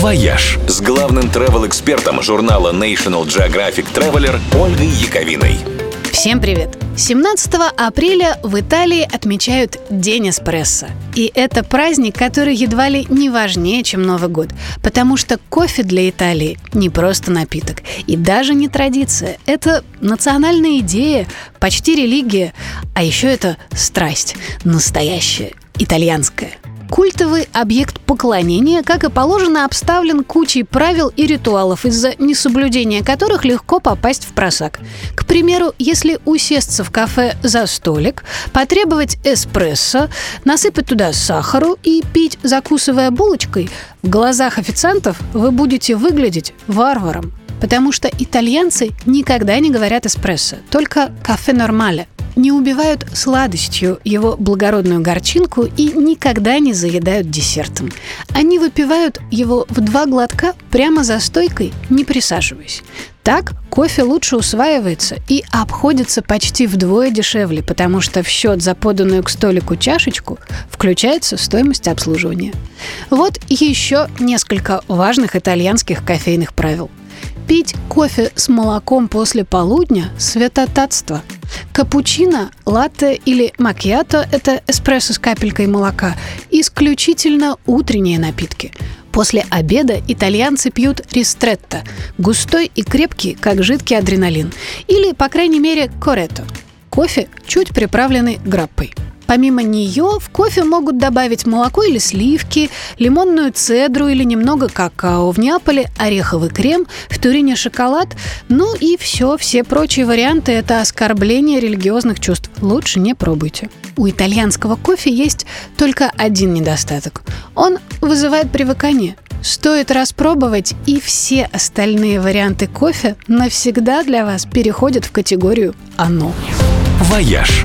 «Вояж» с главным travel-экспертом журнала National Geographic Traveler Ольгой Яковиной. Всем привет! 17 апреля в Италии отмечают День эспрессо. И это праздник, который едва ли не важнее, чем Новый год. Потому что кофе для Италии не просто напиток. И даже не традиция. Это национальная идея, почти религия. А еще это страсть. Настоящая, итальянская. Культовый объект поклонения, как и положено, обставлен кучей правил и ритуалов, из-за несоблюдения которых легко попасть в просак. К примеру, если усесться в кафе за столик, потребовать эспрессо, насыпать туда сахару и пить, закусывая булочкой, в глазах официантов вы будете выглядеть варваром. Потому что итальянцы никогда не говорят эспрессо, только кафе нормале – не убивают сладостью его благородную горчинку и никогда не заедают десертом. Они выпивают его в два глотка прямо за стойкой, не присаживаясь. Так кофе лучше усваивается и обходится почти вдвое дешевле, потому что в счет за поданную к столику чашечку включается стоимость обслуживания. Вот еще несколько важных итальянских кофейных правил. Пить кофе с молоком после полудня – святотатство – Капучино, латте или макьято – это эспрессо с капелькой молока – исключительно утренние напитки. После обеда итальянцы пьют ристретто – густой и крепкий, как жидкий адреналин. Или, по крайней мере, коретто – кофе, чуть приправленный граппой – Помимо нее в кофе могут добавить молоко или сливки, лимонную цедру или немного какао. В Неаполе ореховый крем, в Турине шоколад. Ну и все, все прочие варианты – это оскорбление религиозных чувств. Лучше не пробуйте. У итальянского кофе есть только один недостаток. Он вызывает привыкание. Стоит распробовать, и все остальные варианты кофе навсегда для вас переходят в категорию «оно». «Вояж»